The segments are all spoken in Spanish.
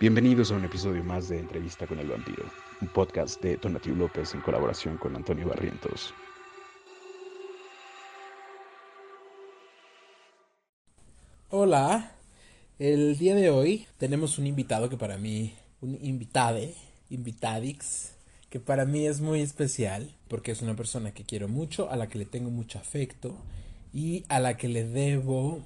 Bienvenidos a un episodio más de Entrevista con el Vampiro, un podcast de Tonatiuh López en colaboración con Antonio Barrientos. Hola, el día de hoy tenemos un invitado que para mí, un invitade, invitadix, que para mí es muy especial porque es una persona que quiero mucho, a la que le tengo mucho afecto y a la que le debo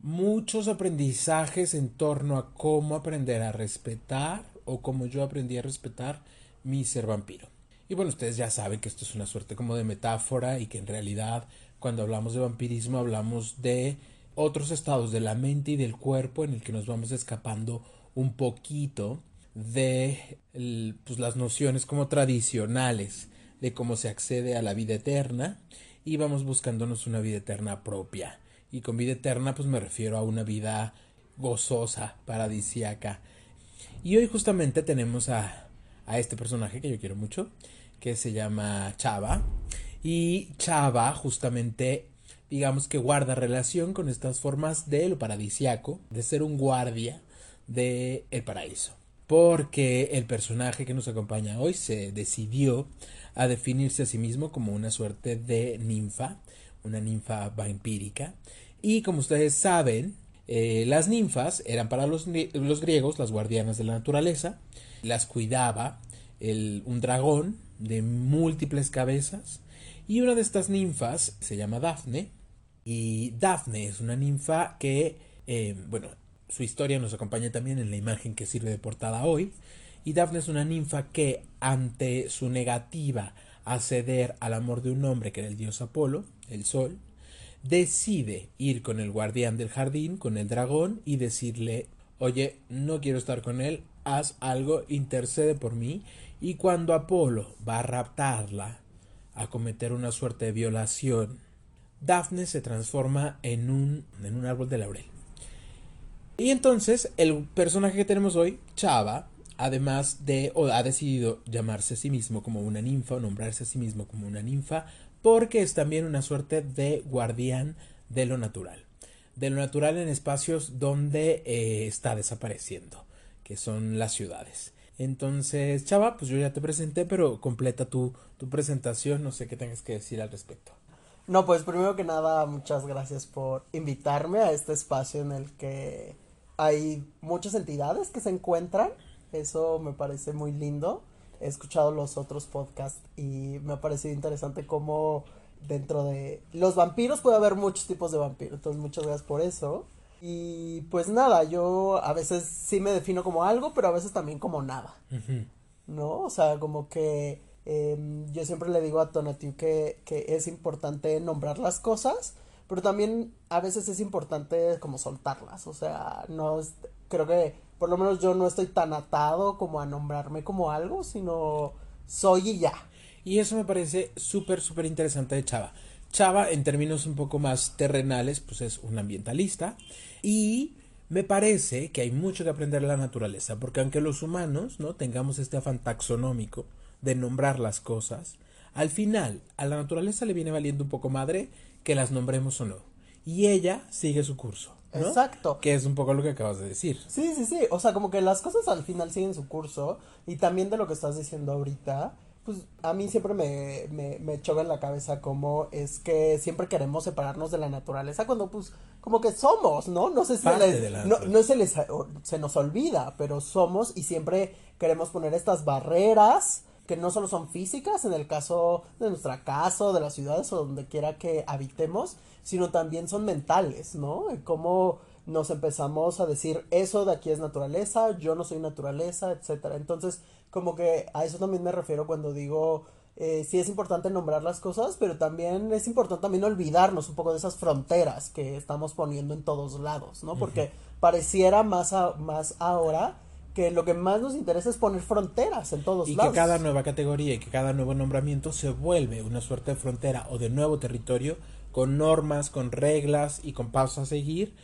muchos aprendizajes en torno a cómo aprender a respetar o cómo yo aprendí a respetar mi ser vampiro. Y bueno, ustedes ya saben que esto es una suerte como de metáfora y que en realidad cuando hablamos de vampirismo hablamos de otros estados de la mente y del cuerpo en el que nos vamos escapando un poquito de pues, las nociones como tradicionales de cómo se accede a la vida eterna y vamos buscándonos una vida eterna propia y con vida eterna pues me refiero a una vida gozosa, paradisíaca. Y hoy justamente tenemos a, a este personaje que yo quiero mucho, que se llama Chava. Y Chava justamente digamos que guarda relación con estas formas de lo paradisiaco, de ser un guardia del el paraíso. Porque el personaje que nos acompaña hoy se decidió a definirse a sí mismo como una suerte de ninfa, una ninfa vampírica. Y como ustedes saben, eh, las ninfas eran para los, los, griegos las guardianas de la naturaleza, las cuidaba el, un dragón de múltiples cabezas, y una de estas ninfas se llama Dafne, y Dafne es una ninfa que, eh, bueno, su historia nos acompaña también en la imagen que sirve de portada hoy, y Dafne es una ninfa que ante su negativa a ceder al amor de un hombre que era el dios Apolo, el sol, decide ir con el guardián del jardín, con el dragón, y decirle oye, no quiero estar con él, haz algo, intercede por mí, y cuando Apolo va a raptarla, a cometer una suerte de violación, Dafne se transforma en un, en un árbol de laurel. Y entonces el personaje que tenemos hoy, Chava, además de, o ha decidido llamarse a sí mismo como una ninfa, o nombrarse a sí mismo como una ninfa, porque es también una suerte de guardián de lo natural. De lo natural en espacios donde eh, está desapareciendo, que son las ciudades. Entonces, Chava, pues yo ya te presenté, pero completa tu, tu presentación, no sé qué tengas que decir al respecto. No, pues primero que nada, muchas gracias por invitarme a este espacio en el que hay muchas entidades que se encuentran. Eso me parece muy lindo. He escuchado los otros podcasts y me ha parecido interesante cómo dentro de los vampiros puede haber muchos tipos de vampiros. Entonces, muchas gracias por eso. Y pues nada, yo a veces sí me defino como algo, pero a veces también como nada. ¿No? O sea, como que em, yo siempre le digo a Tonatiu que, que es importante nombrar las cosas, pero también a veces es importante como soltarlas. O sea, no es, creo que por lo menos yo no estoy tan atado como a nombrarme como algo, sino soy y ya. Y eso me parece súper, súper interesante de Chava. Chava, en términos un poco más terrenales, pues es un ambientalista y me parece que hay mucho que aprender de la naturaleza, porque aunque los humanos no tengamos este afán taxonómico de nombrar las cosas, al final a la naturaleza le viene valiendo un poco madre que las nombremos o no. Y ella sigue su curso. Exacto. Que es un poco lo que acabas de decir. Sí, sí, sí. O sea, como que las cosas al final siguen su curso. Y también de lo que estás diciendo ahorita, pues a mí siempre me, me, me choca en la cabeza como es que siempre queremos separarnos de la naturaleza cuando pues como que somos, ¿no? No sé si no, no se les se nos olvida, pero somos y siempre queremos poner estas barreras que no solo son físicas en el caso de nuestra casa o de las ciudades o donde quiera que habitemos, sino también son mentales, ¿no? Cómo nos empezamos a decir eso de aquí es naturaleza, yo no soy naturaleza, etcétera. Entonces, como que a eso también me refiero cuando digo eh, sí es importante nombrar las cosas, pero también es importante también olvidarnos un poco de esas fronteras que estamos poniendo en todos lados, ¿no? Porque pareciera más, más ahora que lo que más nos interesa es poner fronteras en todos lados. Y que cada nueva categoría y que cada nuevo nombramiento se vuelve una suerte de frontera o de nuevo territorio con normas, con reglas y con pasos a seguir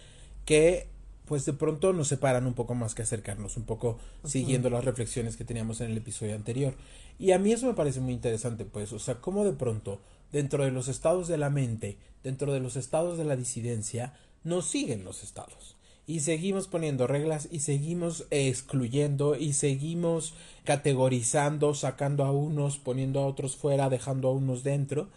que pues de pronto nos separan un poco más que acercarnos, un poco siguiendo las reflexiones que teníamos en el episodio anterior. Y a mí eso me parece muy interesante, pues, o sea, cómo de pronto, dentro de los estados de la mente, dentro de los estados de la disidencia, nos siguen los estados y seguimos poniendo reglas y seguimos excluyendo y seguimos categorizando, sacando a unos, poniendo a otros fuera, dejando a unos dentro.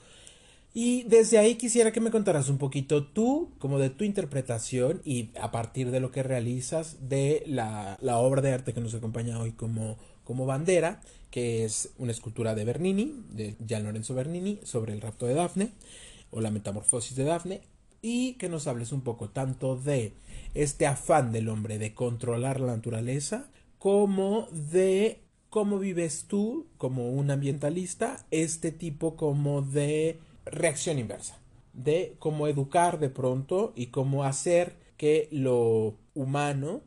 Y desde ahí quisiera que me contaras un poquito tú, como de tu interpretación y a partir de lo que realizas de la, la obra de arte que nos acompaña hoy como, como bandera, que es una escultura de Bernini, de Gian Lorenzo Bernini, sobre el rapto de Dafne o la metamorfosis de Dafne, y que nos hables un poco tanto de este afán del hombre de controlar la naturaleza, como de cómo vives tú como un ambientalista este tipo como de reacción inversa, de cómo educar de pronto y cómo hacer que lo humano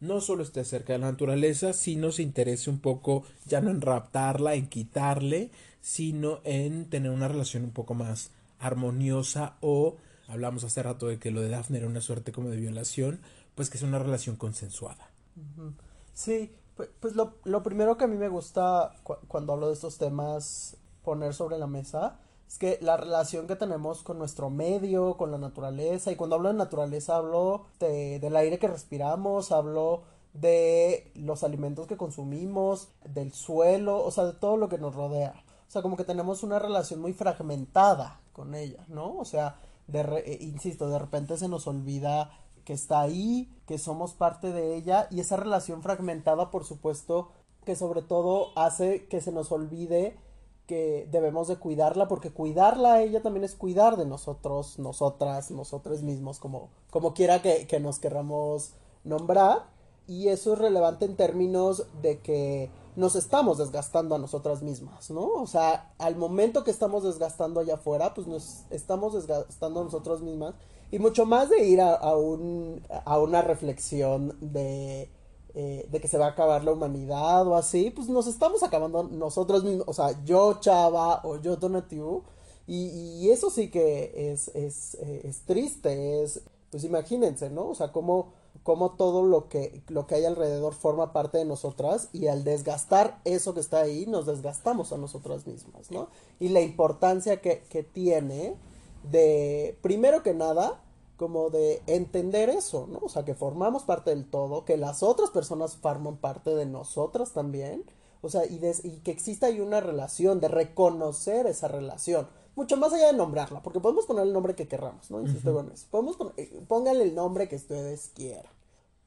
no solo esté cerca de la naturaleza, sino se interese un poco ya no en raptarla, en quitarle, sino en tener una relación un poco más armoniosa o hablamos hace rato de que lo de Daphne era una suerte como de violación, pues que es una relación consensuada. Sí, pues, pues lo, lo, primero que a mí me gusta cuando hablo de estos temas poner sobre la mesa es que la relación que tenemos con nuestro medio, con la naturaleza, y cuando hablo de naturaleza hablo de, del aire que respiramos, hablo de los alimentos que consumimos, del suelo, o sea, de todo lo que nos rodea. O sea, como que tenemos una relación muy fragmentada con ella, ¿no? O sea, eh, insisto, de repente se nos olvida que está ahí, que somos parte de ella y esa relación fragmentada, por supuesto, que sobre todo hace que se nos olvide que debemos de cuidarla porque cuidarla a ella también es cuidar de nosotros, nosotras, nosotros mismos, como, como quiera que, que nos queramos nombrar. Y eso es relevante en términos de que nos estamos desgastando a nosotras mismas, ¿no? O sea, al momento que estamos desgastando allá afuera, pues nos estamos desgastando a nosotras mismas y mucho más de ir a, un, a una reflexión de eh, de que se va a acabar la humanidad o así, pues nos estamos acabando nosotros mismos, o sea, yo Chava o yo Donativo, y, y eso sí que es, es, eh, es, triste, es, pues imagínense, ¿no? O sea, cómo, cómo todo lo que, lo que hay alrededor forma parte de nosotras y al desgastar eso que está ahí, nos desgastamos a nosotras mismas, ¿no? Y la importancia que, que tiene de, primero que nada, como de entender eso, ¿no? O sea, que formamos parte del todo, que las otras personas forman parte de nosotras también, o sea, y, y que exista ahí una relación, de reconocer esa relación, mucho más allá de nombrarla, porque podemos poner el nombre que querramos, ¿no? Insisto con eso. Podemos eh, pónganle el nombre que ustedes quieran,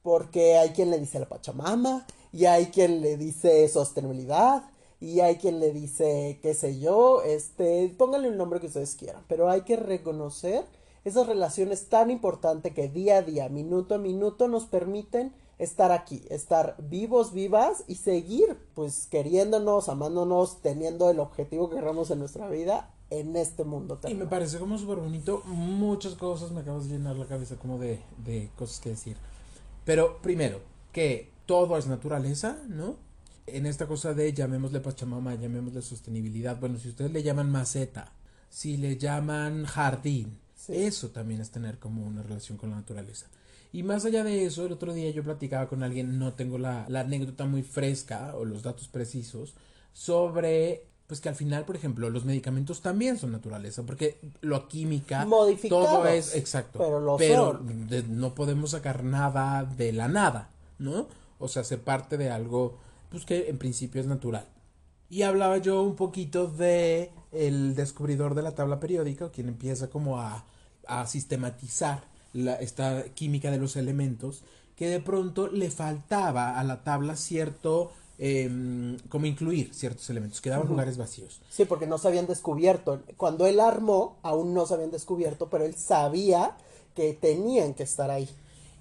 porque hay quien le dice la Pachamama, y hay quien le dice sostenibilidad, y hay quien le dice, qué sé yo, este, pónganle el nombre que ustedes quieran, pero hay que reconocer esas relaciones tan importantes que día a día, minuto a minuto nos permiten estar aquí, estar vivos, vivas y seguir pues queriéndonos, amándonos, teniendo el objetivo que queramos en nuestra vida en este mundo. Y me parece como súper bonito, muchas cosas me acabas de llenar la cabeza como de, de cosas que decir. Pero primero, que todo es naturaleza, ¿no? En esta cosa de llamémosle Pachamama, llamémosle sostenibilidad, bueno, si ustedes le llaman maceta, si le llaman jardín, eso también es tener como una relación con la naturaleza. Y más allá de eso, el otro día yo platicaba con alguien, no tengo la, la anécdota muy fresca o los datos precisos, sobre pues que al final, por ejemplo, los medicamentos también son naturaleza, porque lo química, todo es exacto, pero, no podemos sacar nada de la nada, ¿no? O sea, ser parte de algo, pues que en principio es natural. Y hablaba yo un poquito de el descubridor de la tabla periódica, quien empieza como a a sistematizar la, esta química de los elementos, que de pronto le faltaba a la tabla cierto, eh, como incluir ciertos elementos, quedaban lugares vacíos. Sí, porque no se habían descubierto. Cuando él armó, aún no se habían descubierto, pero él sabía que tenían que estar ahí.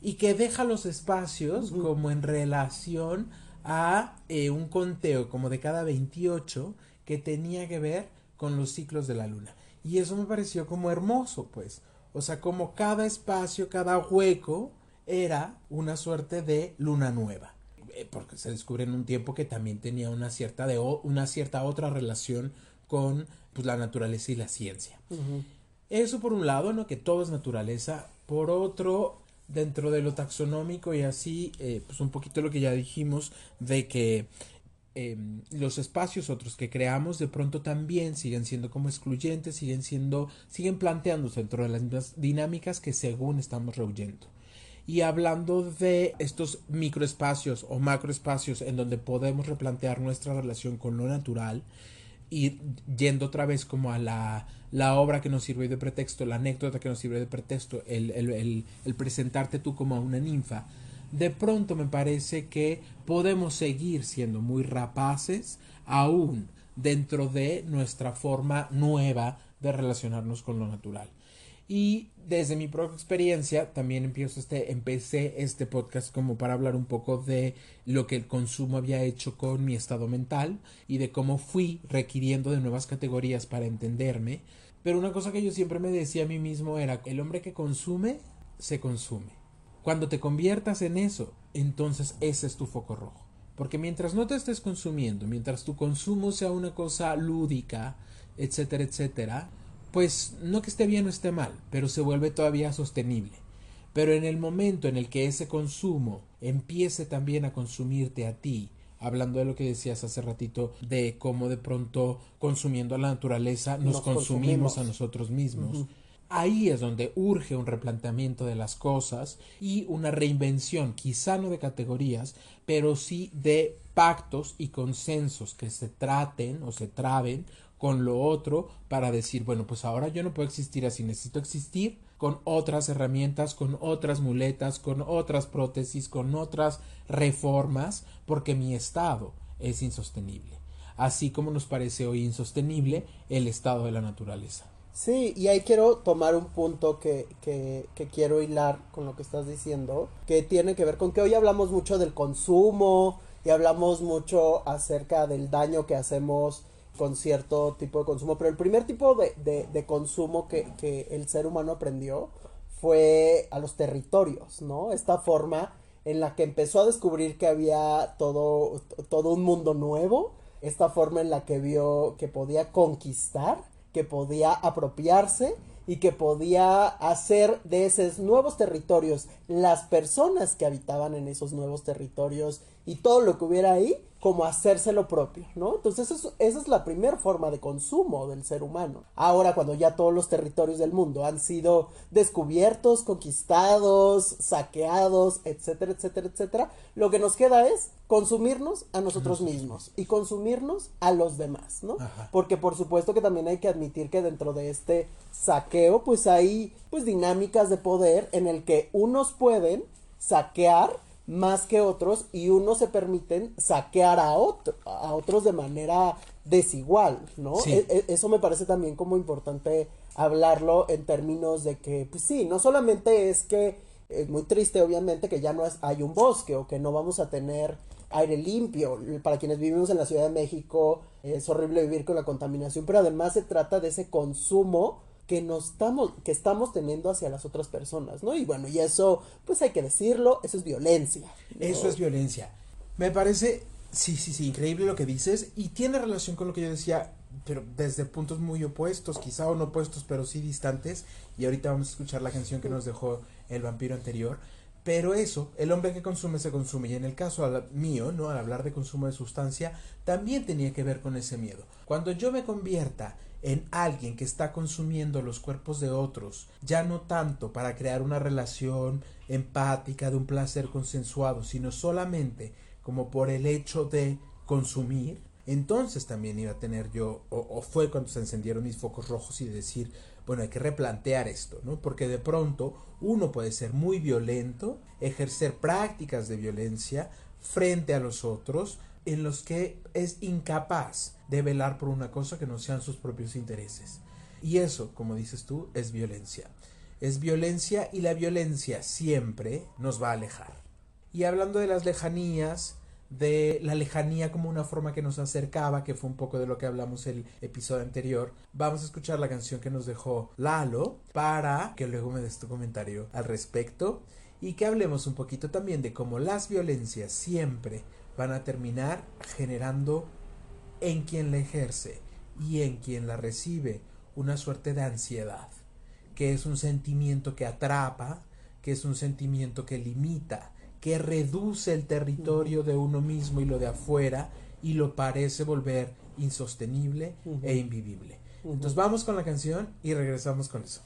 Y que deja los espacios como en relación a eh, un conteo como de cada 28 que tenía que ver con los ciclos de la luna. Y eso me pareció como hermoso, pues. O sea, como cada espacio, cada hueco era una suerte de luna nueva. Eh, porque se descubre en un tiempo que también tenía una cierta, de, una cierta otra relación con pues, la naturaleza y la ciencia. Eso por un lado, ¿no? Que todo es naturaleza. Por otro, dentro de lo taxonómico y así, eh, pues un poquito lo que ya dijimos de que Em, los espacios otros que creamos de pronto también siguen siendo como excluyentes, siguen siendo, siguen planteándose dentro de las mismas dinámicas que según estamos rehuyendo. Y hablando de estos microespacios o macroespacios en donde podemos replantear nuestra relación con lo natural y yendo otra vez como a la, la obra que nos sirve de pretexto, la anécdota que nos sirve de pretexto, el, el, el presentarte tú como una ninfa, de pronto me parece que podemos seguir siendo muy rapaces aún dentro de nuestra forma nueva de relacionarnos con lo natural. Y desde mi propia experiencia también empiezo este, empecé este podcast como para hablar un poco de lo que el consumo había hecho con mi estado mental y de cómo fui requiriendo de nuevas categorías para entenderme. Pero una cosa que yo siempre me decía a mí mismo era, el hombre que consume, se consume. Cuando te conviertas en eso, entonces ese es tu foco rojo. Porque mientras no te estés consumiendo, mientras tu consumo sea una cosa lúdica, etcétera, etcétera, pues no que esté bien o esté mal, pero se vuelve todavía sostenible. Pero en el momento en el que ese consumo empiece también a consumirte a ti, hablando de lo que decías hace ratito, de cómo de pronto consumiendo a la naturaleza nos, consumimos, a nosotros mismos. Ahí es donde urge un replanteamiento de las cosas y una reinvención, quizá no de categorías, pero sí de pactos y consensos que se traten o se traben con lo otro para decir, bueno, pues ahora yo no puedo existir así, necesito existir con otras herramientas, con otras muletas, con otras prótesis, con otras reformas, porque mi estado es insostenible. Así como nos parece hoy insostenible el estado de la naturaleza. Sí, y ahí quiero tomar un punto que, que, que, quiero hilar con lo que estás diciendo, que tiene que ver con que hoy hablamos mucho del consumo y hablamos mucho acerca del daño que hacemos con cierto tipo de consumo, pero el primer tipo de, de, consumo que, que, el ser humano aprendió fue a los territorios, ¿no? Esta forma en la que empezó a descubrir que había todo, todo un mundo nuevo, esta forma en la que vio que podía conquistar, que podía apropiarse y que podía hacer de esos nuevos territorios las personas que habitaban en esos nuevos territorios y todo lo que hubiera ahí como hacerse lo propio, ¿no? Entonces eso, esa es la primera forma de consumo del ser humano. Ahora cuando ya todos los territorios del mundo han sido descubiertos, conquistados, saqueados, etcétera, etcétera, etcétera, lo que nos queda es consumirnos a nosotros mismos y consumirnos a los demás, ¿no? Porque por supuesto que también hay que admitir que dentro de este saqueo pues hay pues dinámicas de poder en el que unos pueden saquear más que otros y unos se permiten saquear a, otro, a otros de manera desigual, ¿no? E, e, eso me parece también como importante hablarlo en términos de que, pues sí, no solamente es que es muy triste obviamente que ya no hay un bosque o que no vamos a tener aire limpio. Para quienes vivimos en la Ciudad de México es horrible vivir con la contaminación, pero además se trata de ese consumo que nos estamos, que estamos teniendo hacia las otras personas, ¿no? Y bueno, y eso, pues hay que decirlo, eso es violencia. Eso es violencia. Me parece, sí, sí, sí, increíble lo que dices y tiene relación con lo que yo decía, pero desde puntos muy opuestos, quizá o no opuestos, pero sí distantes. Y ahorita vamos a escuchar la canción que nos dejó el vampiro anterior. Pero eso, el hombre que consume se consume. Y en el caso mío, ¿no? Al hablar de consumo de sustancia, también tenía que ver con ese miedo. Cuando yo me convierta en alguien que está consumiendo los cuerpos de otros, ya no tanto para crear una relación empática de un placer consensuado, sino solamente como por el hecho de consumir, entonces también iba a tener yo, o, o, fue cuando se encendieron mis focos rojos y decir, bueno, hay que replantear esto, ¿no? Porque de pronto uno puede ser muy violento, ejercer prácticas de violencia frente a los otros, en los que es incapaz de velar por una cosa que no sean sus propios intereses. Y eso, como dices tú, es violencia. Es violencia y la violencia siempre nos va a alejar. Y hablando de las lejanías, de la lejanía como una forma que nos acercaba, que fue un poco de lo que hablamos el episodio anterior, vamos a escuchar la canción que nos dejó Lalo para que luego me des tu comentario al respecto y que hablemos un poquito también de cómo las violencias siempre van a terminar generando en quien la ejerce y en quien la recibe una suerte de ansiedad, que es un sentimiento que atrapa, que es un sentimiento que limita, que reduce el territorio de uno mismo y lo de afuera y lo parece volver insostenible e invivible. Entonces vamos con la canción y regresamos con eso.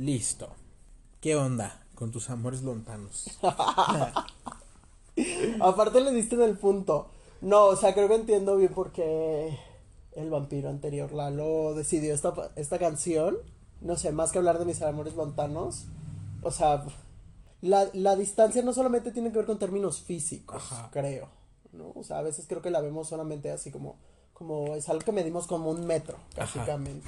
Listo. ¿Qué onda con tus amores lontanos? Aparte le diste en el punto. No, o sea, creo que entiendo bien por qué el vampiro anterior Lalo decidió esta, esta canción. No sé, más que hablar de mis amores lontanos. O sea, la, la distancia no solamente tiene que ver con términos físicos, Ajá. creo. ¿no? O sea, a veces creo que la vemos solamente así como, como es algo que medimos como un metro, Ajá. básicamente.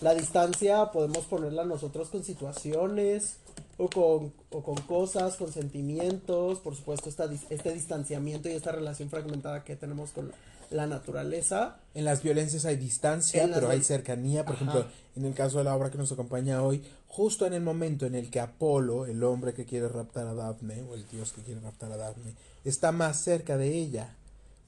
La distancia podemos ponerla nosotros con situaciones o con, o con cosas, con sentimientos, por supuesto esta, este distanciamiento y esta relación fragmentada que tenemos con la naturaleza. En las violencias hay distancia, En pero hay cercanía. Por Ajá. ejemplo, en el caso de la obra que nos acompaña hoy, justo en el momento en el que Apolo, el hombre que quiere raptar a Dafne, o el dios que quiere raptar a Dafne, está más cerca de ella,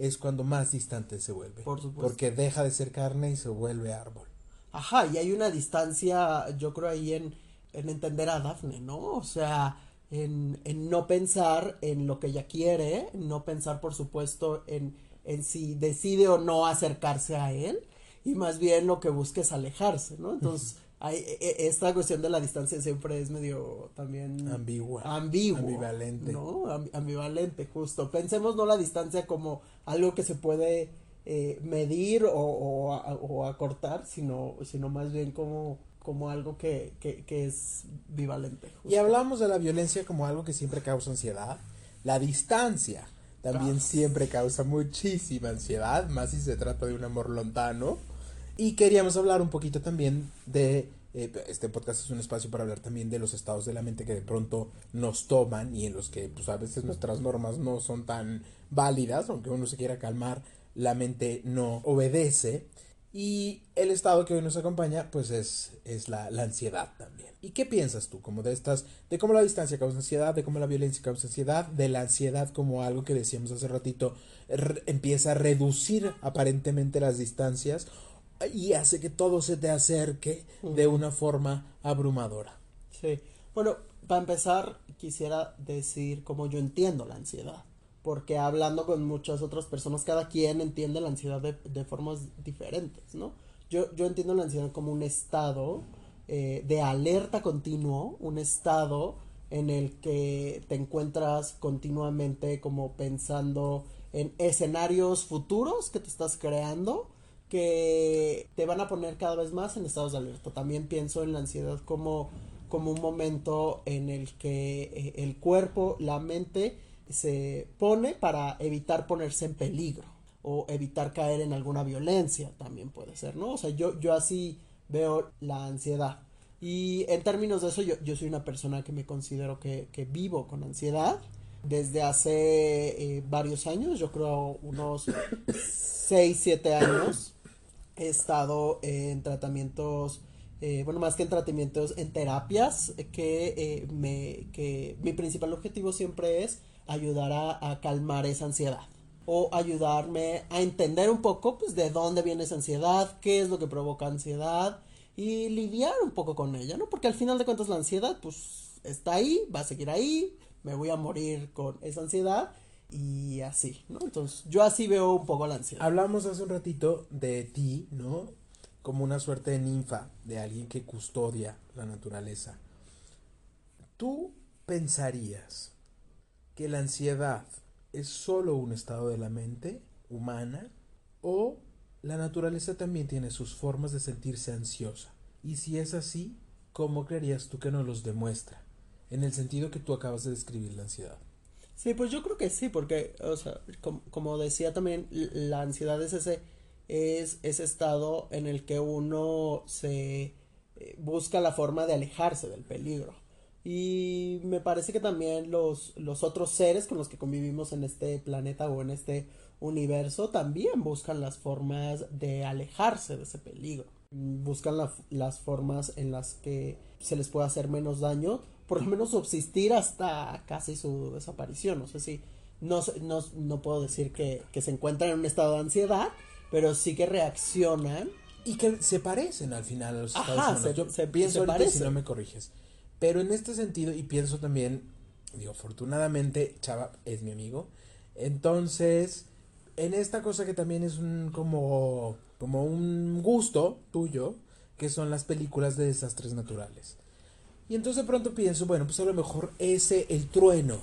es cuando más distante se vuelve. Por supuesto. Porque deja de ser carne y se vuelve árbol. Ajá, y hay una distancia, yo creo ahí en, en entender a Dafne, ¿no? O sea, en, en no pensar en lo que ella quiere, no pensar, por supuesto, en, en si decide o no acercarse a él, y más bien lo que busca es alejarse, ¿no? Entonces, hay, e- e- esta cuestión de la distancia siempre es medio también Ambigua. ambiguo, Ambivalente. ¿no? Am- ambivalente, justo. Pensemos no la distancia como algo que se puede eh, medir o, o, a- o acortar, sino, sino más bien como, como algo que, que, que es bivalente. Y hablamos de la violencia como algo que siempre causa ansiedad. La distancia también Ah. siempre causa muchísima ansiedad, más si se trata de un amor lontano. Y queríamos hablar un poquito también de, eh, este podcast es un espacio para hablar también de los estados de la mente que de pronto nos toman y en los que pues a veces nuestras normas no son tan válidas, aunque uno se quiera calmar, la mente no obedece. Y el estado que hoy nos acompaña, pues es, es la, la ansiedad también. ¿Y qué piensas tú? Como de estas, de cómo la distancia causa ansiedad, de cómo la violencia causa ansiedad, de la ansiedad como algo que decíamos hace ratito, empieza a reducir aparentemente las distancias y hace que todo se te acerque de una forma abrumadora. Sí. Bueno, para empezar, quisiera decir cómo yo entiendo la ansiedad. Porque hablando con muchas otras personas, cada quien entiende la ansiedad de, de formas diferentes, ¿no? Yo, yo entiendo la ansiedad como un estado eh, de alerta continuo, un estado en el que te encuentras continuamente como pensando en escenarios futuros que te estás creando que te van a poner cada vez más en estados de alerta. También pienso en la ansiedad como, como un momento en el que eh, el cuerpo, la mente se pone para evitar ponerse en peligro o evitar caer en alguna violencia también puede ser, ¿no? O sea, yo, yo así veo la ansiedad. Y en términos de eso, yo, yo soy una persona que me considero que, que vivo con ansiedad desde hace eh, varios años, yo creo unos 6, 7 años. He estado en tratamientos, eh, bueno, más que en tratamientos, en terapias, eh, que, eh, me, que mi principal objetivo siempre es ayudar a, a calmar esa ansiedad o ayudarme a entender un poco pues de dónde viene esa ansiedad, qué es lo que provoca ansiedad y lidiar un poco con ella, ¿no? Porque al final de cuentas la ansiedad pues está ahí, va a seguir ahí, me voy a morir con esa ansiedad y así, ¿no? Entonces yo así veo un poco la ansiedad. Hablamos hace un ratito de ti, ¿no? Como una suerte de ninfa, de alguien que custodia la naturaleza. ¿Tú pensarías que la ansiedad es solo un estado de la mente humana o la naturaleza también tiene sus formas de sentirse ansiosa? Y si es así, ¿cómo creerías tú que nos los demuestra? En el sentido que tú acabas de describir la ansiedad. Sí, pues yo creo que sí, porque, o sea, com- como decía también, la ansiedad es ese, es ese estado en el que uno se eh, busca la forma de alejarse del peligro. Y me parece que también los, los otros seres con los que convivimos en este planeta o en este universo también buscan las formas de alejarse de ese peligro. Buscan la- las formas en las que se les puede hacer menos daño, por lo menos subsistir hasta casi su desaparición. No sé si, no, no, no puedo decir que, que se encuentran en un estado de ansiedad, pero sí que reaccionan Y que se parecen al final a los Ajá, estados humanos. se- Yo se- pienso se si no me corriges. Pero en este sentido, y pienso también, digo, afortunadamente, Chava es mi amigo. Entonces, en esta cosa que también es un como, como un gusto tuyo, que son las películas de desastres naturales. Y entonces de pronto pienso, bueno, pues a lo mejor ese, el trueno,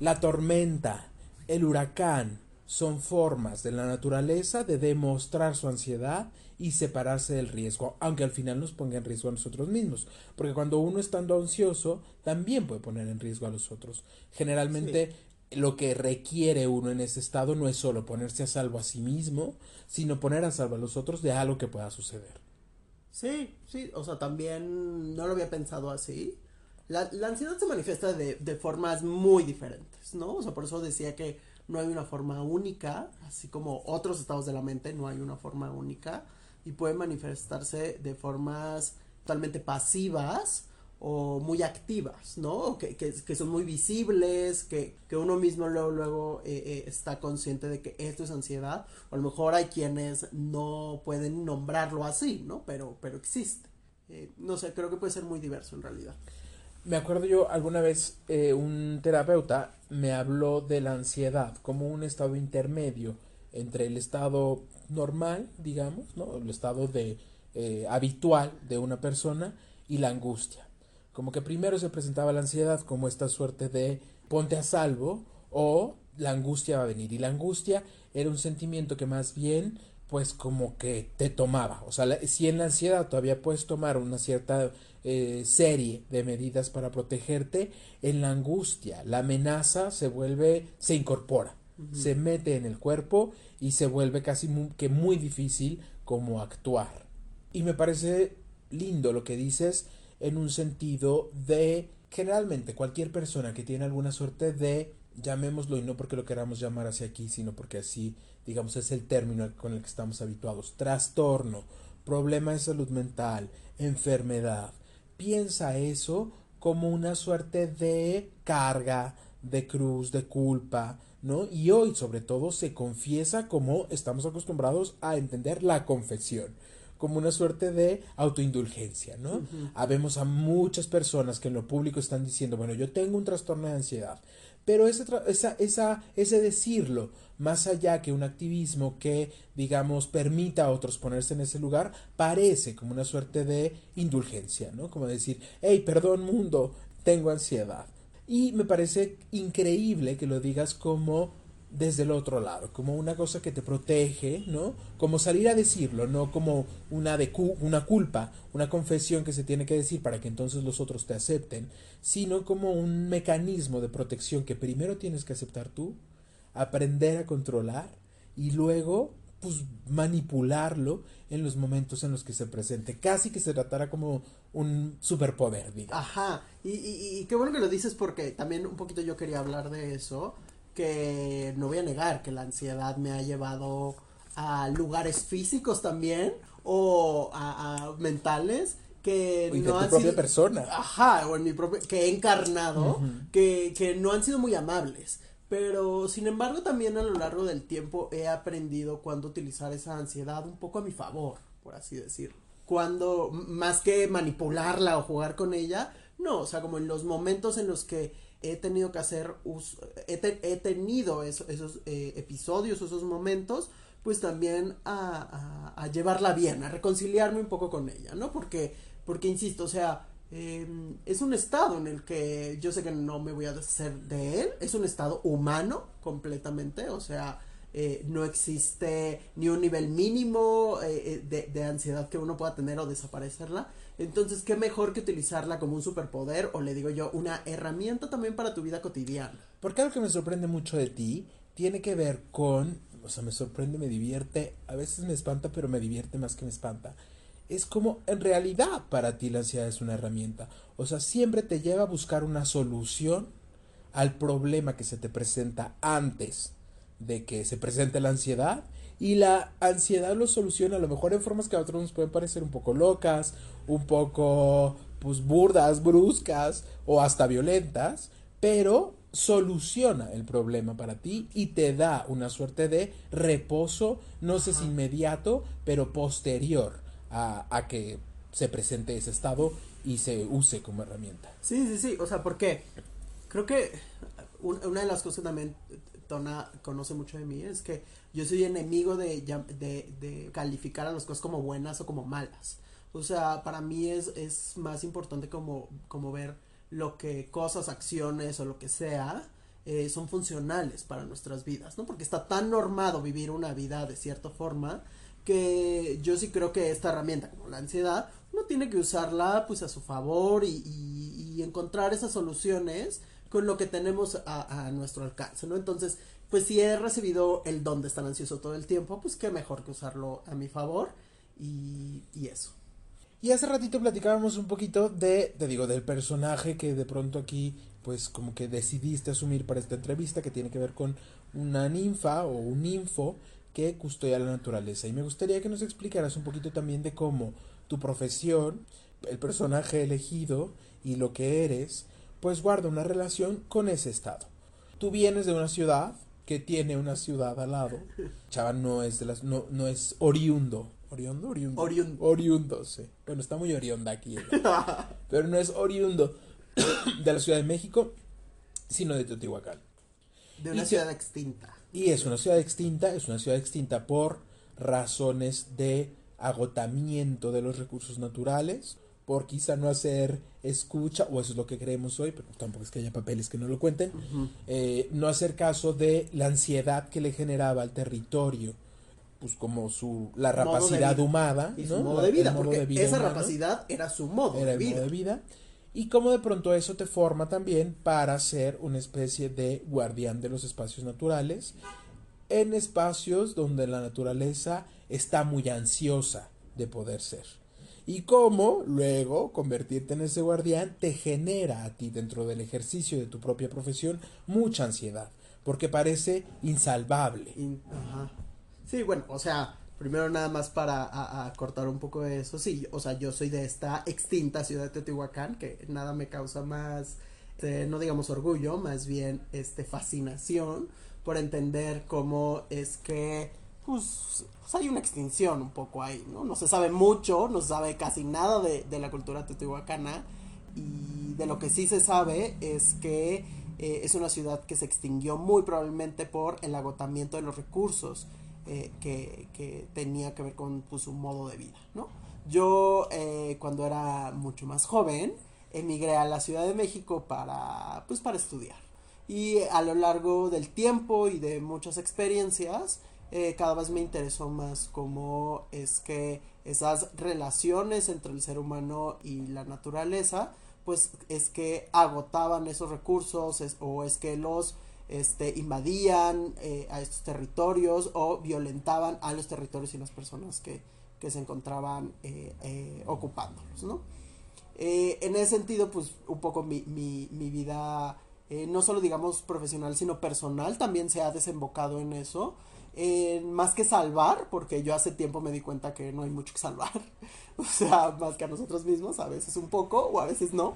la tormenta, el huracán, son formas de la naturaleza de demostrar su ansiedad y separarse del riesgo, aunque al final nos ponga en riesgo a nosotros mismos, porque cuando uno estando ansioso también puede poner en riesgo a los otros. Generalmente lo que requiere uno en ese estado no es solo ponerse a salvo a sí mismo, sino poner a salvo a los otros de algo que pueda suceder. Sí, sí, o sea, también no lo había pensado así. La, la ansiedad se manifiesta de, de formas muy diferentes, ¿no? O sea, por eso decía que no hay una forma única, así como otros estados de la mente, no hay una forma única y puede manifestarse de formas totalmente pasivas o muy activas, ¿no? Que, que, son muy visibles, que, que, uno mismo luego, luego eh, eh, está consciente de que esto es ansiedad, o a lo mejor hay quienes no pueden nombrarlo así, ¿no? Pero, pero existe. Eh, no sé, creo que puede ser muy diverso en realidad. Me acuerdo yo alguna vez un terapeuta me habló de la ansiedad como un estado intermedio entre el estado normal, digamos, ¿no? El estado de habitual de una persona y la angustia. Como que primero se presentaba la ansiedad como esta suerte de ponte a salvo o la angustia va a venir. Y la angustia era un sentimiento que más bien pues como que te tomaba. O sea, la, si en la ansiedad todavía puedes tomar una cierta eh, serie de medidas para protegerte, en la angustia la amenaza se vuelve, se incorpora, uh -huh. se mete en el cuerpo y se vuelve casi muy, que muy difícil como actuar. Y me parece lindo lo que dices en un sentido de generalmente cualquier persona que tiene alguna suerte de llamémoslo y no porque lo queramos llamar hacia aquí, sino porque así, digamos, es el término con el que estamos habituados, trastorno, problema de salud mental, enfermedad. Piensa eso como una suerte de carga, de cruz, de culpa, ¿no? Y hoy, sobre todo, se confiesa como estamos acostumbrados a entender la confesión como una suerte de autoindulgencia, ¿no? Uh -huh. Habemos a muchas personas que en lo público están diciendo, bueno, yo tengo un trastorno de ansiedad, pero ese, esa, esa, ese decirlo, más allá que un activismo que, digamos, permita a otros ponerse en ese lugar, parece como una suerte de indulgencia, ¿no? Como decir, hey, perdón mundo, tengo ansiedad. Y me parece increíble que lo digas como desde el otro lado, como una cosa que te protege, ¿no? Como salir a decirlo, no como una, de una culpa, una confesión que se tiene que decir para que entonces los otros te acepten, sino como un mecanismo de protección que primero tienes que aceptar tú, aprender a controlar y luego pues manipularlo en los momentos en los que se presente, casi que se tratara como un superpoder, digamos. Ajá, y, y, y qué bueno que lo dices porque también un poquito yo quería hablar de eso, que no voy a negar que la ansiedad me ha llevado a lugares físicos también o a, a mentales que y no de tu han propia sido, persona. Ajá, o en mi propio que he encarnado uh -huh. que, que no han sido muy amables. Pero sin embargo también a lo largo del tiempo he aprendido cuándo utilizar esa ansiedad un poco a mi favor, por así decirlo. Cuando, más que manipularla o jugar con ella, no, o sea, como en los momentos en los que he tenido que hacer uso, he, he tenido eso, esos eh, episodios, esos momentos, pues también a, a, llevarla bien, a reconciliarme un poco con ella, ¿no? Porque, porque insisto, o sea, eh, es un estado en el que yo sé que no me voy a deshacer de él, es un estado humano completamente, o sea, eh, no existe ni un nivel mínimo eh, de, de, ansiedad que uno pueda tener o desaparecerla. Entonces, qué mejor que utilizarla como un superpoder o le digo yo, una herramienta también para tu vida cotidiana. Porque algo que me sorprende mucho de ti tiene que ver con, o sea, me sorprende, me divierte, a veces me espanta, pero me divierte más que me espanta. Es como en realidad para ti la ansiedad es una herramienta. O sea, siempre te lleva a buscar una solución al problema que se te presenta antes de que se presente la ansiedad y la ansiedad lo soluciona a lo mejor en formas que a otros nos pueden parecer un poco locas, un poco pues burdas, bruscas o hasta violentas, pero soluciona el problema para ti y te da una suerte de reposo, no sé si inmediato, pero posterior a, a que se presente ese estado y se use como herramienta. Sí, sí, sí, o sea, porque creo que una de las cosas también Conoce mucho de mí es que yo soy enemigo de, de, de, calificar a las cosas como buenas o como malas. O sea, para mí es, es más importante como, como ver lo que cosas, acciones o lo que sea eh, son funcionales para nuestras vidas, ¿no? Porque está tan normado vivir una vida de cierta forma que yo sí creo que esta herramienta como la ansiedad uno tiene que usarla pues a su favor y, encontrar esas soluciones con lo que tenemos a, a, nuestro alcance, ¿no? Entonces, pues si he recibido el don de estar ansioso todo el tiempo, pues qué mejor que usarlo a mi favor y, y eso. Y hace ratito platicábamos un poquito de, te digo, del personaje que de pronto aquí, pues como que decidiste asumir para esta entrevista, que tiene que ver con una ninfa o un ninfo que custodia la naturaleza. Y me gustaría que nos explicaras un poquito también de cómo tu profesión, el personaje elegido y lo que eres, pues guarda una relación con ese estado. Tú vienes de una ciudad que tiene una ciudad al lado. Chava no es de las no, no es oriundo ¿Oriundo? Oriundo. Oriundo. Oriundo, sí. Bueno, está muy orionda aquí. pero no es oriundo de la Ciudad de México, sino de Teotihuacán. De una ciudad extinta. Y es una ciudad extinta, es una ciudad extinta por razones de agotamiento de los recursos naturales, por quizá no hacer escucha, o eso es lo que creemos hoy, pero tampoco es que haya papeles que no lo cuenten, eh, no hacer caso de la ansiedad que le generaba al territorio pues como su la rapacidad humana y su modo de vida porque esa rapacidad era su modo era de vida. modo de vida. Y como de pronto eso te forma también para ser una especie de guardián de los espacios naturales en espacios donde la naturaleza está muy ansiosa de poder ser y cómo luego convertirte en ese guardián te genera a ti dentro del ejercicio de tu propia profesión mucha ansiedad porque parece insalvable. Ajá. Sí, bueno, o sea, primero nada más para cortar un poco de eso, sí, o sea, yo soy de esta extinta ciudad de Teotihuacán, que nada me causa más, este, no digamos orgullo, más bien, este, fascinación por entender cómo es que, pues, hay una extinción un poco ahí, ¿no? No se sabe mucho, no se sabe casi nada de, de la cultura teotihuacana, y de lo que sí se sabe es que eh, es una ciudad que se extinguió muy probablemente por el agotamiento de los recursos eh, que, tenía que ver con pues, su modo de vida, ¿no? Yo eh, cuando era mucho más joven emigré a la Ciudad de México para pues para estudiar y a lo largo del tiempo y de muchas experiencias eh, cada vez me interesó más cómo es que esas relaciones entre el ser humano y la naturaleza pues es que agotaban esos recursos o es que los este, invadían eh, a estos territorios o violentaban a los territorios y las personas que, que se encontraban eh, ocupándolos, ¿no? en ese sentido, pues un poco mi, mi, mi vida, no solo digamos profesional, sino personal, también se ha desembocado en eso. Más que salvar, porque yo hace tiempo me di cuenta que no hay mucho que salvar, o sea, más que a nosotros mismos, a veces un poco o a veces no,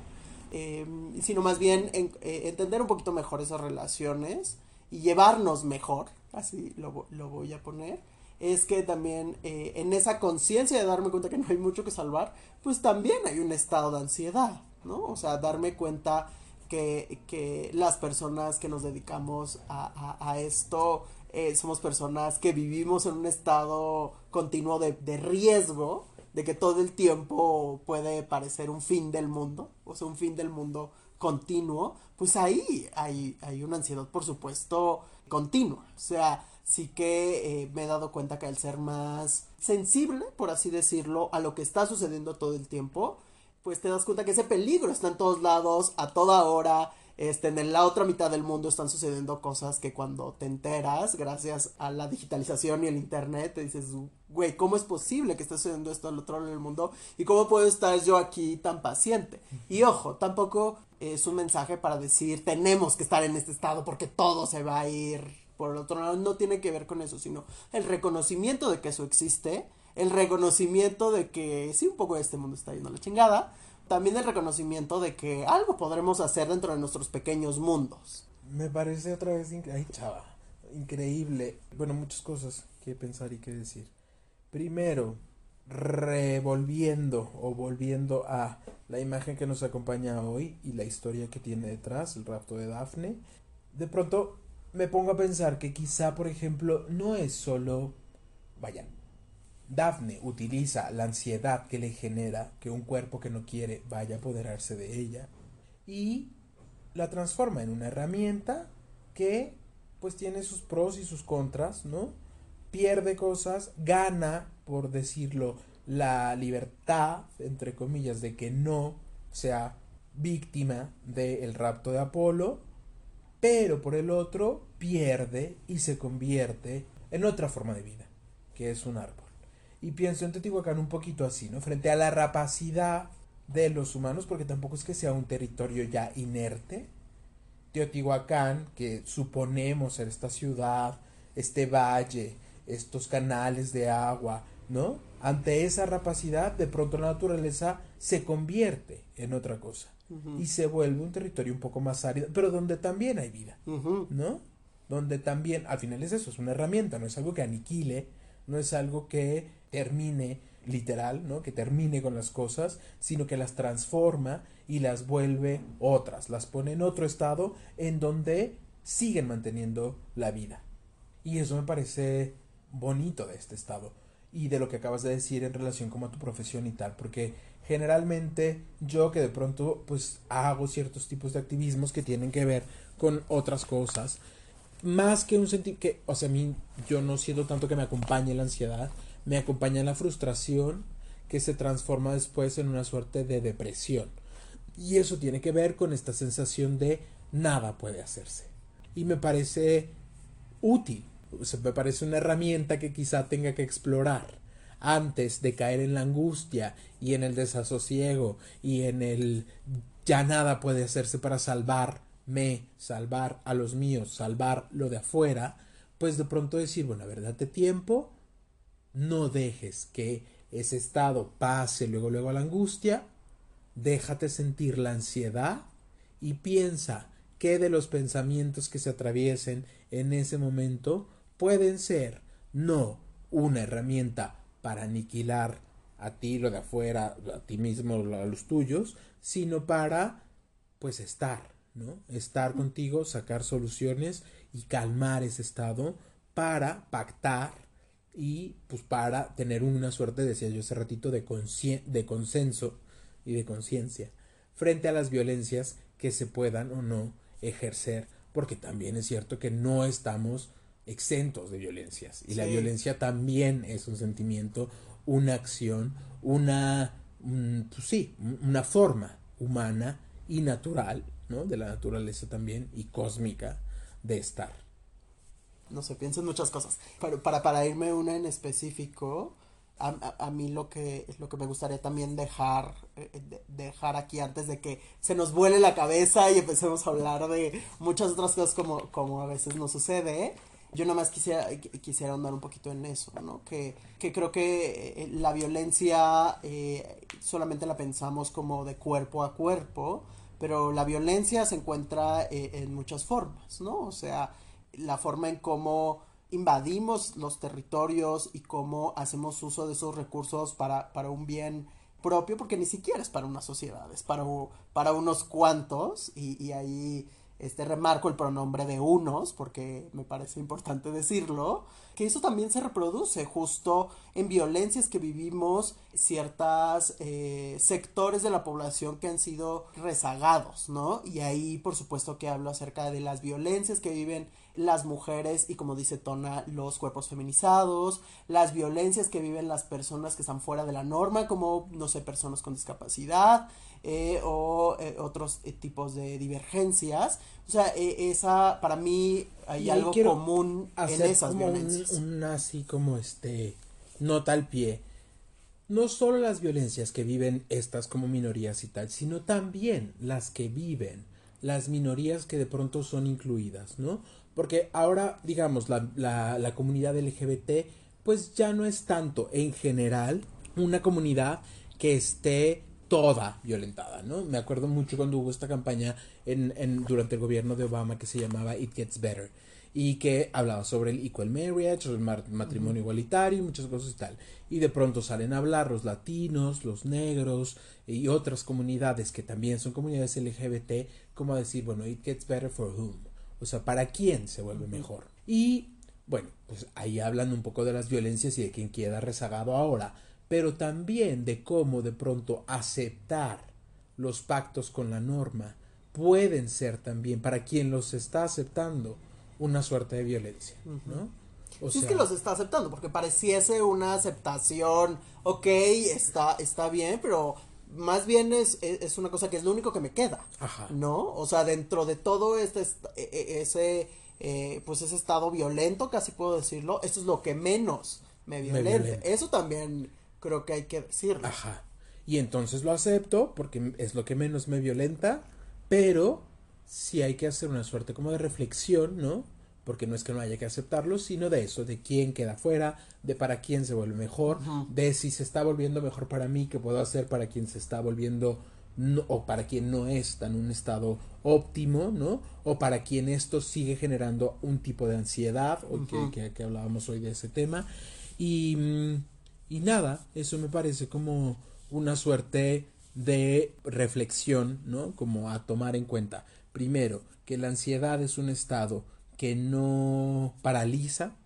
Em, sino más bien eh, entender un poquito mejor esas relaciones y llevarnos mejor, así lo, lo voy a poner, es que también eh, en esa conciencia de darme cuenta que no hay mucho que salvar, pues también hay un estado de ansiedad, ¿no? O sea, darme cuenta que, que las personas que nos dedicamos a, a, esto eh, somos personas que vivimos en un estado continuo de, de riesgo, de que todo el tiempo puede parecer un fin del mundo, o sea, un fin del mundo continuo, pues ahí hay, hay una ansiedad, por supuesto, continua. O sea, sí que eh, me he dado cuenta que al ser más sensible, por así decirlo, a lo que está sucediendo todo el tiempo, pues te das cuenta que ese peligro está en todos lados, a toda hora, este, en la otra mitad del mundo están sucediendo cosas que cuando te enteras, gracias a la digitalización y el internet, te dices, güey, ¿cómo es posible que esté sucediendo esto al otro lado del mundo? ¿Y cómo puedo estar yo aquí tan paciente? Y ojo, tampoco es un mensaje para decir, tenemos que estar en este estado porque todo se va a ir por el otro lado. No tiene que ver con eso, sino el reconocimiento de que eso existe, el reconocimiento de que sí, un poco este mundo está yendo a la chingada, también el reconocimiento de que algo podremos hacer dentro de nuestros pequeños mundos. Me parece otra vez increíble. Bueno, muchas cosas que pensar y que decir. Primero, revolviendo o volviendo a la imagen que nos acompaña hoy y la historia que tiene detrás, el rapto de Dafne, de pronto me pongo a pensar que quizá, por ejemplo, no es solo, vayan, Daphne utiliza la ansiedad que le genera que un cuerpo que no quiere vaya a apoderarse de ella y la transforma en una herramienta que pues tiene sus pros y sus contras, ¿no? Pierde cosas, gana, por decirlo, la libertad, entre comillas, de que no sea víctima del rapto de Apolo, pero por el otro pierde y se convierte en otra forma de vida, que es un árbol. Y pienso en Teotihuacán un poquito así, ¿no? Frente a la rapacidad de los humanos, porque tampoco es que sea un territorio ya inerte. Teotihuacán, que suponemos ser esta ciudad, este valle, estos canales de agua, ¿no? Ante esa rapacidad, de pronto la naturaleza se convierte en otra cosa y se vuelve un territorio un poco más árido, pero donde también hay vida, ¿no? Donde también, al final es eso, es una herramienta, no es algo que aniquile, no es algo que termine literal, ¿no? Que termine con las cosas, sino que las transforma y las vuelve otras, las pone en otro estado en donde siguen manteniendo la vida. Y eso me parece bonito de este estado y de lo que acabas de decir en relación como a tu profesión y tal, porque generalmente yo que de pronto pues hago ciertos tipos de activismos que tienen que ver con otras cosas, más que un sentido que, o sea, a mí yo no siento tanto que me acompañe la ansiedad, me acompaña la frustración que se transforma después en una suerte de depresión. Y eso tiene que ver con esta sensación de nada puede hacerse. Y me parece útil, me parece una herramienta que quizá tenga que explorar antes de caer en la angustia y en el desasosiego y en el ya nada puede hacerse para salvarme, salvar a los míos, salvar lo de afuera, pues de pronto decir, bueno, a ver, date tiempo, no dejes que ese estado pase luego luego a la angustia, déjate sentir la ansiedad y piensa qué de los pensamientos que se atraviesen en ese momento pueden ser no una herramienta para aniquilar a ti lo de afuera, a ti mismo, a los tuyos, sino para pues estar, ¿no? Estar contigo, sacar soluciones y calmar ese estado para pactar y pues para tener una suerte, decía yo hace ratito, de, de consenso y de conciencia frente a las violencias que se puedan o no ejercer, porque también es cierto que no estamos exentos de violencias. Y la violencia también es un sentimiento, una acción, una, pues sí, una forma humana y natural, ¿no? De la naturaleza también y cósmica de estar. No sé, pienso en muchas cosas. Pero para, para irme una en específico, a, a, mí lo que, lo que me gustaría también dejar, eh, dejar aquí antes de que se nos vuele la cabeza y empecemos a hablar de muchas otras cosas como, como a veces nos sucede, yo nada más quisiera, quisiera andar un poquito en eso, ¿no? Que, que creo que eh, la violencia eh, solamente la pensamos como de cuerpo a cuerpo, pero la violencia se encuentra eh, en muchas formas, ¿no? O sea, la forma en cómo invadimos los territorios y cómo hacemos uso de esos recursos para, para un bien propio, porque ni siquiera es para una sociedad, es para, para unos cuantos y, y ahí este remarco el pronombre de unos, porque me parece importante decirlo, que eso también se reproduce justo en violencias que vivimos ciertos eh, sectores de la población que han sido rezagados, ¿no? Y ahí, por supuesto, que hablo acerca de las violencias que viven las mujeres y como dice Tona, los cuerpos feminizados, las violencias que viven las personas que están fuera de la norma, como, no sé, personas con discapacidad eh, o eh, otros eh, tipos de divergencias. O sea, esa, para mí hay algo común en esas como violencias. Un, así como este, nota al pie. No solo las violencias que viven estas como minorías y tal, sino también las que viven las minorías que de pronto son incluidas, ¿no? Porque ahora, digamos, la, la, la comunidad LGBT, pues ya no es tanto en general una comunidad que esté toda violentada, ¿no? Me acuerdo mucho cuando hubo esta campaña en, en, durante el gobierno de Obama que se llamaba It Gets Better y que hablaba sobre el equal marriage, sobre el matrimonio igualitario y muchas cosas y tal. Y de pronto salen a hablar los latinos, los negros y otras comunidades que también son comunidades LGBT, como a decir, bueno, it gets better for whom. O sea, ¿para quién se vuelve mejor? Y bueno, pues ahí hablan un poco de las violencias y de quién queda rezagado ahora, pero también de cómo de pronto aceptar los pactos con la norma pueden ser también, para quien los está aceptando, una suerte de violencia, ¿no? O sí es que los está aceptando, porque pareciese una aceptación, ok, está, está bien, pero más bien es, es, una cosa que es lo único que me queda, Ajá. ¿no? O sea, dentro de todo este, e, e, ese, eh, pues ese estado violento, casi puedo decirlo, esto es lo que menos me violenta. Eso también creo que hay que decirlo. Ajá. Y entonces lo acepto porque es lo que menos me violenta, pero sí hay que hacer una suerte como de reflexión, ¿no? Porque no es que no haya que aceptarlo, sino de eso, de quién queda fuera, de para quién se vuelve mejor, de si se está volviendo mejor para mí, qué puedo hacer para quien se está volviendo o para quien no está en un estado óptimo, ¿no? O para quien esto sigue generando un tipo de ansiedad, o que, que, hablábamos hoy de ese tema. Y, mm, y nada, eso me parece como una suerte de reflexión, ¿no? Como a tomar en cuenta. Primero, que la ansiedad es un estado que no paraliza,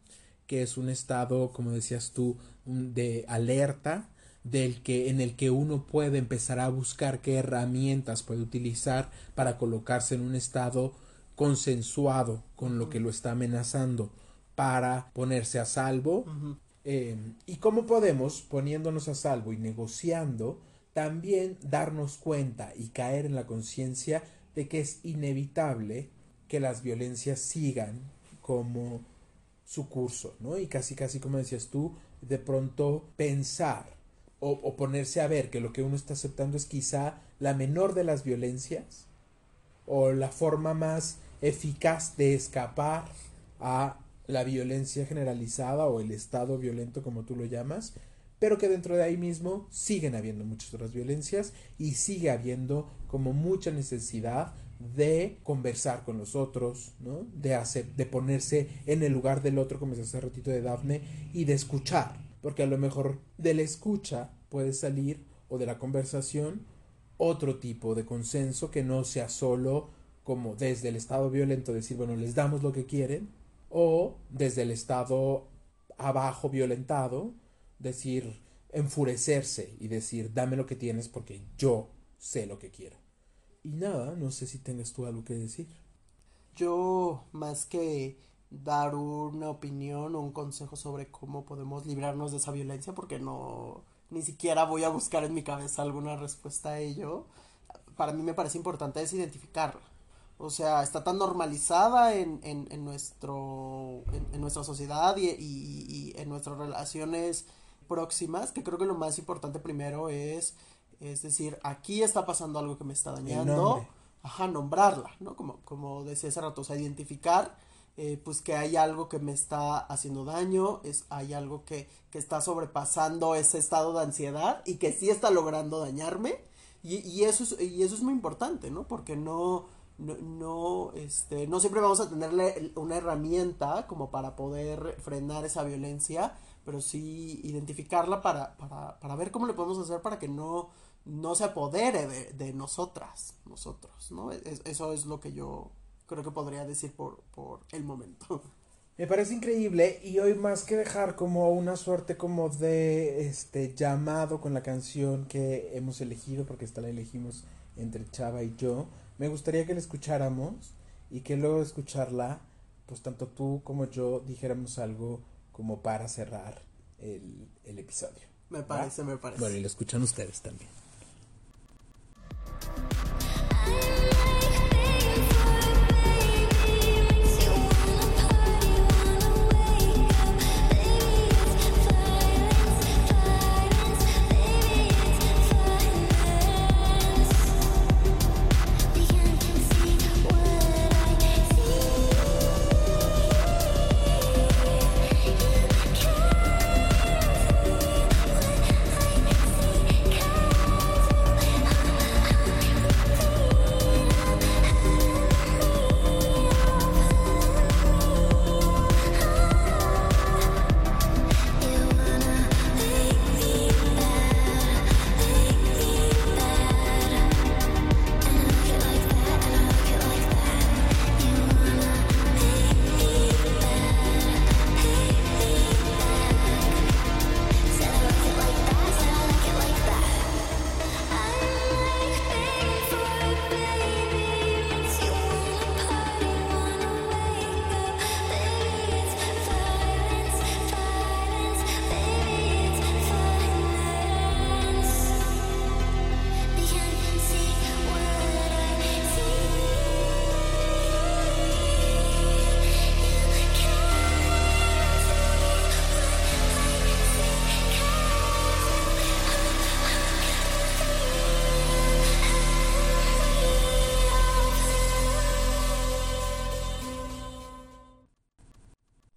que es un estado, como decías tú, de alerta, del que en el que uno puede empezar a buscar qué herramientas puede utilizar para colocarse en un estado consensuado con lo que lo está amenazando para ponerse a salvo. Eh, y cómo podemos, poniéndonos a salvo y negociando, también darnos cuenta y caer en la conciencia de que es inevitable que las violencias sigan como su curso, ¿no? Y casi, casi como decías tú, de pronto pensar o, ponerse a ver que lo que uno está aceptando es quizá la menor de las violencias o la forma más eficaz de escapar a la violencia generalizada o el estado violento como tú lo llamas, pero que dentro de ahí mismo siguen habiendo muchas otras violencias y sigue habiendo como mucha necesidad de conversar con los otros, ¿no? De hacer, de ponerse en el lugar del otro, como decía hace ratito de Dafne, y de escuchar, porque a lo mejor de la escucha puede salir o de la conversación otro tipo de consenso que no sea solo como desde el estado violento decir, bueno, les damos lo que quieren, o desde el estado abajo violentado, decir, enfurecerse y decir, dame lo que tienes porque yo sé lo que quiero. Y nada, no sé si tengas tú algo que decir. Yo, más que dar una opinión o un consejo sobre cómo podemos librarnos de esa violencia, porque no, ni siquiera voy a buscar en mi cabeza alguna respuesta a ello, para mí me parece importante es identificarla. O sea, está tan normalizada en, en, en nuestro, en, nuestra sociedad y, y, en nuestras relaciones próximas que creo que lo más importante primero es, es decir, aquí está pasando algo que me está dañando. Ajá, nombrarla, ¿no? Como, como decía hace rato, o sea, identificar eh, pues que hay algo que me está haciendo daño, es, hay algo que, que está sobrepasando ese estado de ansiedad y que sí está logrando dañarme. Y, y, eso, es, y eso es muy importante, ¿no? Porque no, no, no, este, no siempre vamos a tenerle una herramienta como para poder frenar esa violencia, pero sí identificarla para, para, para ver cómo le podemos hacer para que no, no se apodere de, de nosotras, nosotros, ¿no? eso es lo que yo creo que podría decir por, por el momento. Me parece increíble y hoy más que dejar como una suerte como de este llamado con la canción que hemos elegido, porque esta la elegimos entre Chava y yo, me gustaría que la escucháramos y que luego de escucharla, pues tanto tú como yo dijéramos algo como para cerrar el, el episodio. Me parece, me parece. Bueno, y lo escuchan ustedes también.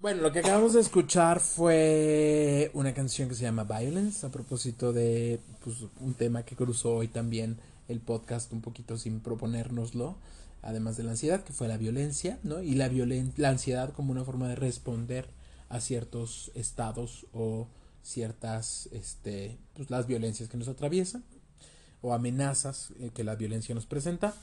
Bueno, lo que acabamos de escuchar fue una canción que se llama Violence, a propósito de pues, un tema que cruzó hoy también el podcast un poquito sin proponérnoslo, además de la ansiedad, que fue la violencia, ¿no? Y la, la ansiedad como una forma de responder a ciertos estados o ciertas, este, pues las violencias que nos atraviesan o amenazas eh, que la violencia nos presenta.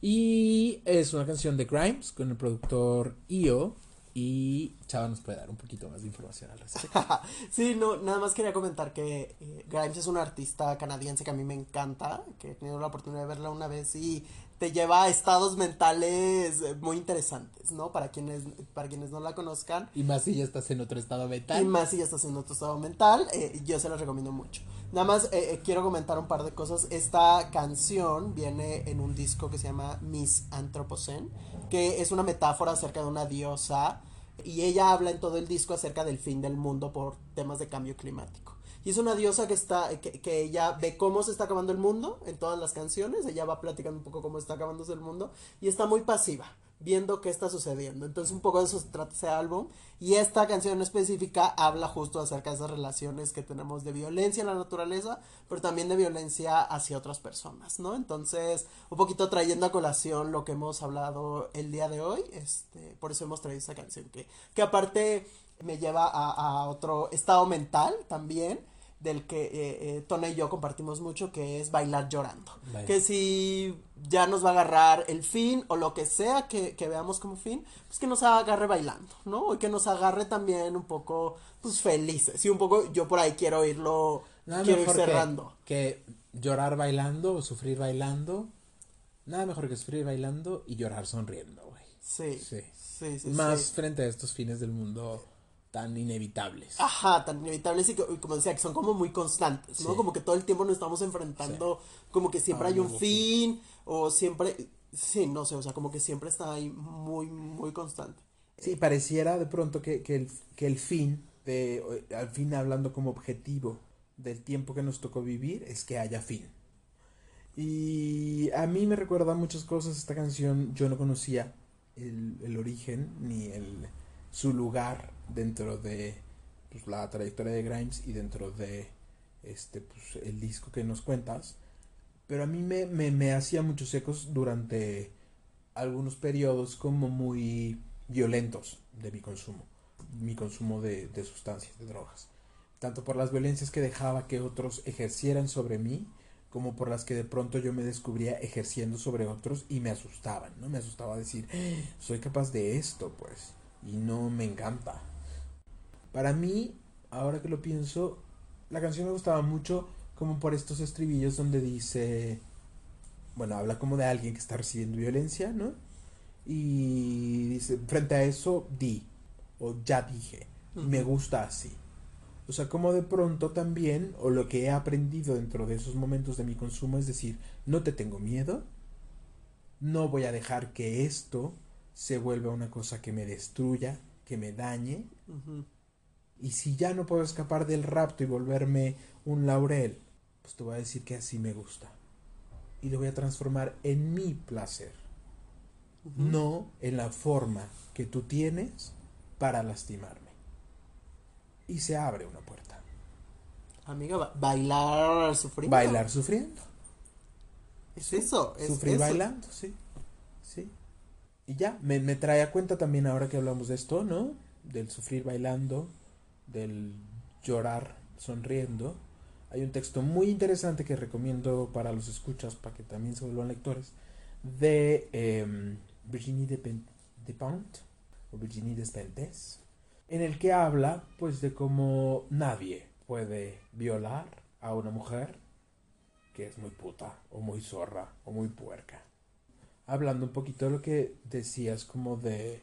Y es una canción de Grimes con el productor Io y Chava nos puede dar un poquito más de información al respecto. sí, no, nada más quería comentar que eh, Grimes es una artista canadiense que a mí me encanta, que he tenido la oportunidad de verla una vez y te lleva a estados mentales eh, muy interesantes, ¿no? Para quienes, para quienes no la conozcan. Y más si ya estás en otro estado mental. Y más si ya estás en otro estado mental, eh, yo se las recomiendo mucho. Nada más quiero comentar un par de cosas. Esta canción viene en un disco que se llama Miss Anthropocene, que es una metáfora acerca de una diosa y ella habla en todo el disco acerca del fin del mundo por temas de cambio climático. Y es una diosa que está, que, que, ella ve cómo se está acabando el mundo en todas las canciones, ella va platicando un poco cómo está acabándose el mundo y está muy pasiva viendo qué está sucediendo. Entonces un poco de eso se trata ese álbum. Y esta canción específica habla justo acerca de esas relaciones que tenemos de violencia en la naturaleza, pero también de violencia hacia otras personas, ¿no? Entonces, un poquito trayendo a colación lo que hemos hablado el día de hoy, este, por eso hemos traído esa canción que, que aparte me lleva a, a otro estado mental también del que eh, eh, Tona y yo compartimos mucho, que es bailar llorando. Que si ya nos va a agarrar el fin o lo que sea que, veamos como fin, pues que nos agarre bailando, ¿no? Y que nos agarre también un poco, pues felices. Y un poco, yo por ahí quiero irlo, quiero ir cerrando. Que, llorar bailando o sufrir bailando, nada mejor que sufrir bailando y llorar sonriendo, güey. Sí, sí. Sí, Más frente a estos fines del mundo tan inevitables. Ajá, tan inevitables y, como decía, que son como muy constantes, ¿no? Como que todo el tiempo nos estamos enfrentando, como que siempre hay un fin, o siempre, sí, no sé, o sea, como que siempre está ahí muy, muy constante. Sí, pareciera de pronto que, que, el, que el fin, de, al fin hablando como objetivo del tiempo que nos tocó vivir, es que haya fin. Y a mí me recuerda muchas cosas esta canción, yo no conocía el, el origen ni el su lugar dentro de pues, la trayectoria de Grimes y dentro de este pues, el disco que nos cuentas. Pero a mí me, me, hacía muchos ecos durante algunos periodos como muy violentos de mi consumo, mi consumo de, de sustancias, de drogas. Tanto por las violencias que dejaba que otros ejercieran sobre mí, como por las que de pronto yo me descubría ejerciendo sobre otros y me asustaban, ¿no? Me asustaba decir, ¡Ah! soy capaz de esto, pues y no me encanta. Para mí, ahora que lo pienso, la canción me gustaba mucho como por estos estribillos donde dice, bueno, habla como de alguien que está recibiendo violencia, ¿no? Y dice, frente a eso, di, o ya dije, me gusta así. O sea, como de pronto también, o lo que he aprendido dentro de esos momentos de mi consumo es decir, no te tengo miedo, no voy a dejar que esto se vuelve una cosa que me destruya, que me dañe. Y si ya no puedo escapar del rapto y volverme un laurel, pues te voy a decir que así me gusta. Y lo voy a transformar en mi placer. No en la forma que tú tienes para lastimarme. Y se abre una puerta. Amiga, bailar sufriendo. Bailar sufriendo. Es eso. Es Sufrir bailando. Sí. Y ya, me, me trae a cuenta también ahora que hablamos de esto, ¿no? Del sufrir bailando, del llorar sonriendo. Hay un texto muy interesante que recomiendo para los escuchas, para que también se vuelvan lectores, de em, Virginie de, de Pont, o Virginie Despentes, en el que habla, pues, de cómo nadie puede violar a una mujer que es muy puta, o muy zorra, o muy puerca hablando un poquito de lo que decías como de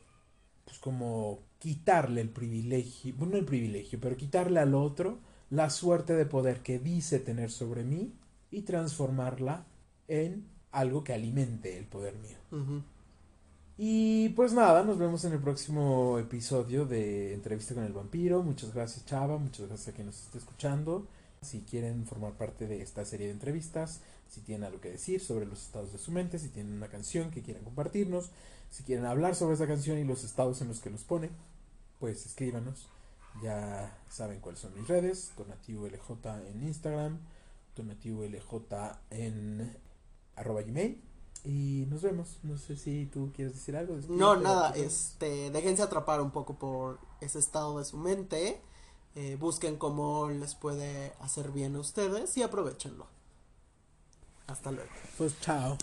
pues como quitarle el privilegio, bueno, no el privilegio, pero quitarle al otro la suerte de poder que dice tener sobre mí y transformarla en algo que alimente el poder mío. Y pues nada, nos vemos en el próximo episodio de Entrevista con el Vampiro. Muchas gracias Chava, muchas gracias a quien nos esté escuchando. Si quieren formar parte de esta serie de entrevistas, si tienen algo que decir sobre los estados de su mente, si tienen una canción que quieran compartirnos, si quieren hablar sobre esa canción y los estados en los que nos pone, pues escríbanos. Ya saben cuáles son mis redes, Donativo LJ en Instagram, Donativo LJ en arroba gmail. Y nos vemos. No sé si tú quieres decir algo. No, nada, este, déjense atrapar un poco por ese estado de su mente, eh, busquen cómo les puede hacer bien a ustedes y aprovechenlo. Hasta luego. Pues chao.